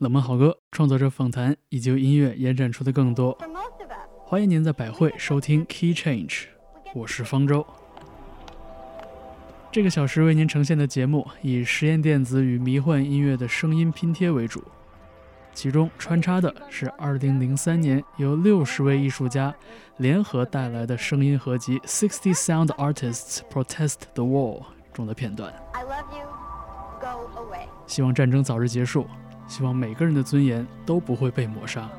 冷门好歌、创作者访谈以及由音乐延展出的更多。欢迎您在百汇收听 Key Change，我是方舟。这个小时为您呈现的节目以实验电子与迷幻音乐的声音拼贴为主，其中穿插的是2003年由六十位艺术家联合带来的声音合集《Sixty Sound Artists Protest the War》中的片段。希望战争早日结束，希望每个人的尊严都不会被抹杀。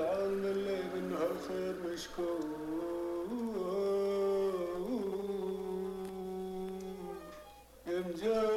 العون اللي منها الخير مشكور يا